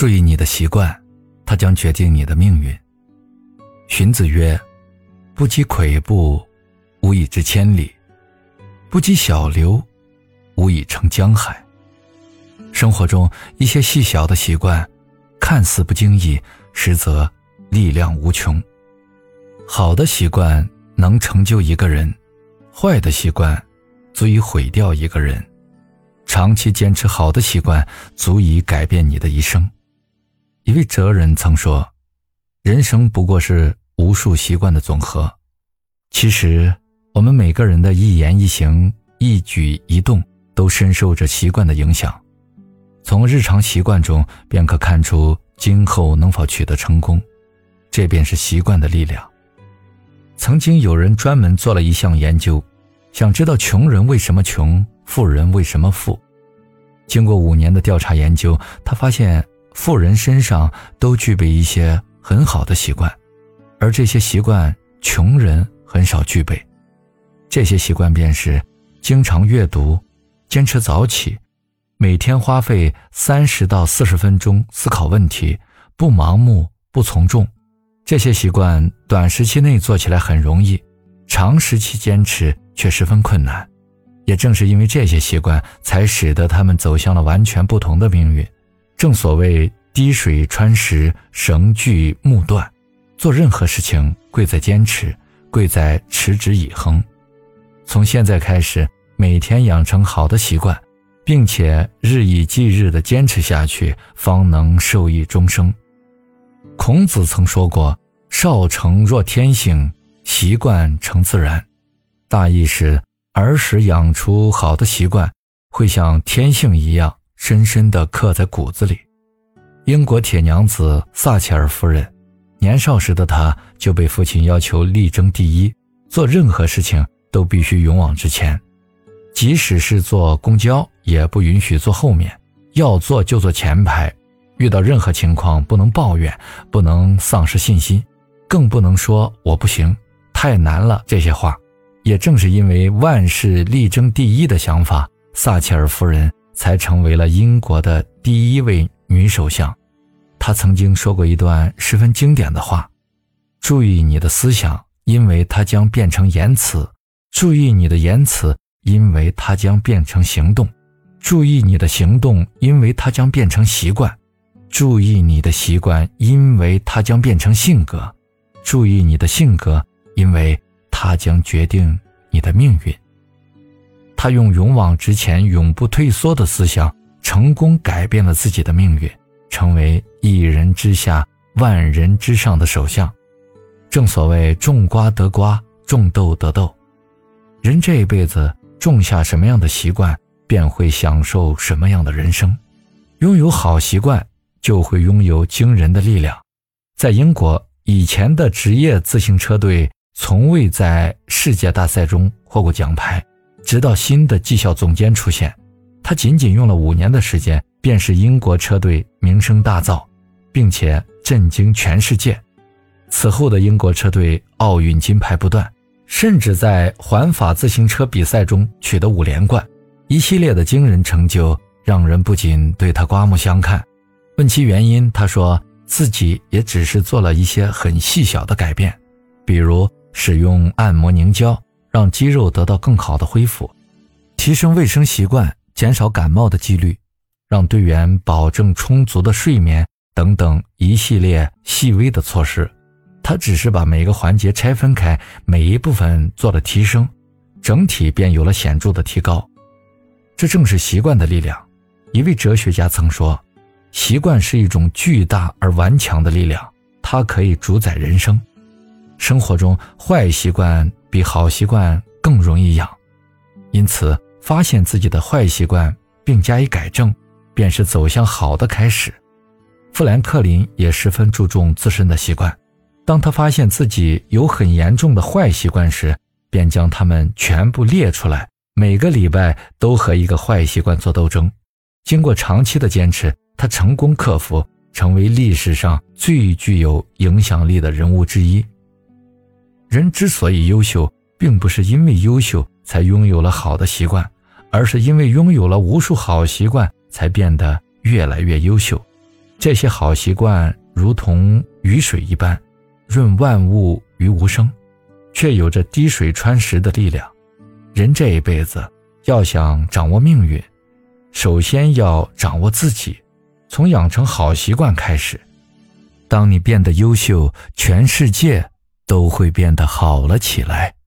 注意你的习惯，它将决定你的命运。荀子曰：“不积跬步，无以至千里；不积小流，无以成江海。”生活中一些细小的习惯，看似不经意，实则力量无穷。好的习惯能成就一个人，坏的习惯足以毁掉一个人。长期坚持好的习惯，足以改变你的一生。一位哲人曾说：“人生不过是无数习惯的总和。”其实，我们每个人的一言一行、一举一动，都深受着习惯的影响。从日常习惯中，便可看出今后能否取得成功。这便是习惯的力量。曾经有人专门做了一项研究，想知道穷人为什么穷。富人为什么富？经过五年的调查研究，他发现富人身上都具备一些很好的习惯，而这些习惯穷人很少具备。这些习惯便是经常阅读、坚持早起、每天花费三十到四十分钟思考问题、不盲目、不从众。这些习惯短时期内做起来很容易，长时期坚持却十分困难。也正是因为这些习惯，才使得他们走向了完全不同的命运。正所谓“滴水穿石，绳锯木断”，做任何事情贵在坚持，贵在持之以恒。从现在开始，每天养成好的习惯，并且日以继日地坚持下去，方能受益终生。孔子曾说过：“少成若天性，习惯成自然。”大意是。儿时养出好的习惯，会像天性一样深深地刻在骨子里。英国铁娘子撒切尔夫人，年少时的她就被父亲要求力争第一，做任何事情都必须勇往直前，即使是坐公交也不允许坐后面，要坐就坐前排。遇到任何情况不能抱怨，不能丧失信心，更不能说我不行，太难了这些话。也正是因为万事力争第一的想法，撒切尔夫人才成为了英国的第一位女首相。她曾经说过一段十分经典的话：“注意你的思想，因为它将变成言辞；注意你的言辞，因为它将变成行动；注意你的行动，因为它将变成习惯；注意你的习惯，因为它将变成性格；注意你的性格，因为……”它将决定你的命运。他用勇往直前、永不退缩的思想，成功改变了自己的命运，成为一人之下、万人之上的首相。正所谓“种瓜得瓜，种豆得豆”。人这一辈子种下什么样的习惯，便会享受什么样的人生。拥有好习惯，就会拥有惊人的力量。在英国，以前的职业自行车队。从未在世界大赛中获过奖牌，直到新的绩效总监出现，他仅仅用了五年的时间，便使英国车队名声大噪，并且震惊全世界。此后的英国车队奥运金牌不断，甚至在环法自行车比赛中取得五连冠，一系列的惊人成就让人不仅对他刮目相看。问其原因，他说自己也只是做了一些很细小的改变，比如。使用按摩凝胶，让肌肉得到更好的恢复；提升卫生习惯，减少感冒的几率；让队员保证充足的睡眠等等一系列细微的措施。他只是把每个环节拆分开，每一部分做了提升，整体便有了显著的提高。这正是习惯的力量。一位哲学家曾说：“习惯是一种巨大而顽强的力量，它可以主宰人生。”生活中坏习惯比好习惯更容易养，因此发现自己的坏习惯并加以改正，便是走向好的开始。富兰克林也十分注重自身的习惯，当他发现自己有很严重的坏习惯时，便将它们全部列出来，每个礼拜都和一个坏习惯做斗争。经过长期的坚持，他成功克服，成为历史上最具有影响力的人物之一。人之所以优秀，并不是因为优秀才拥有了好的习惯，而是因为拥有了无数好习惯，才变得越来越优秀。这些好习惯如同雨水一般，润万物于无声，却有着滴水穿石的力量。人这一辈子要想掌握命运，首先要掌握自己，从养成好习惯开始。当你变得优秀，全世界都会变得好了起来。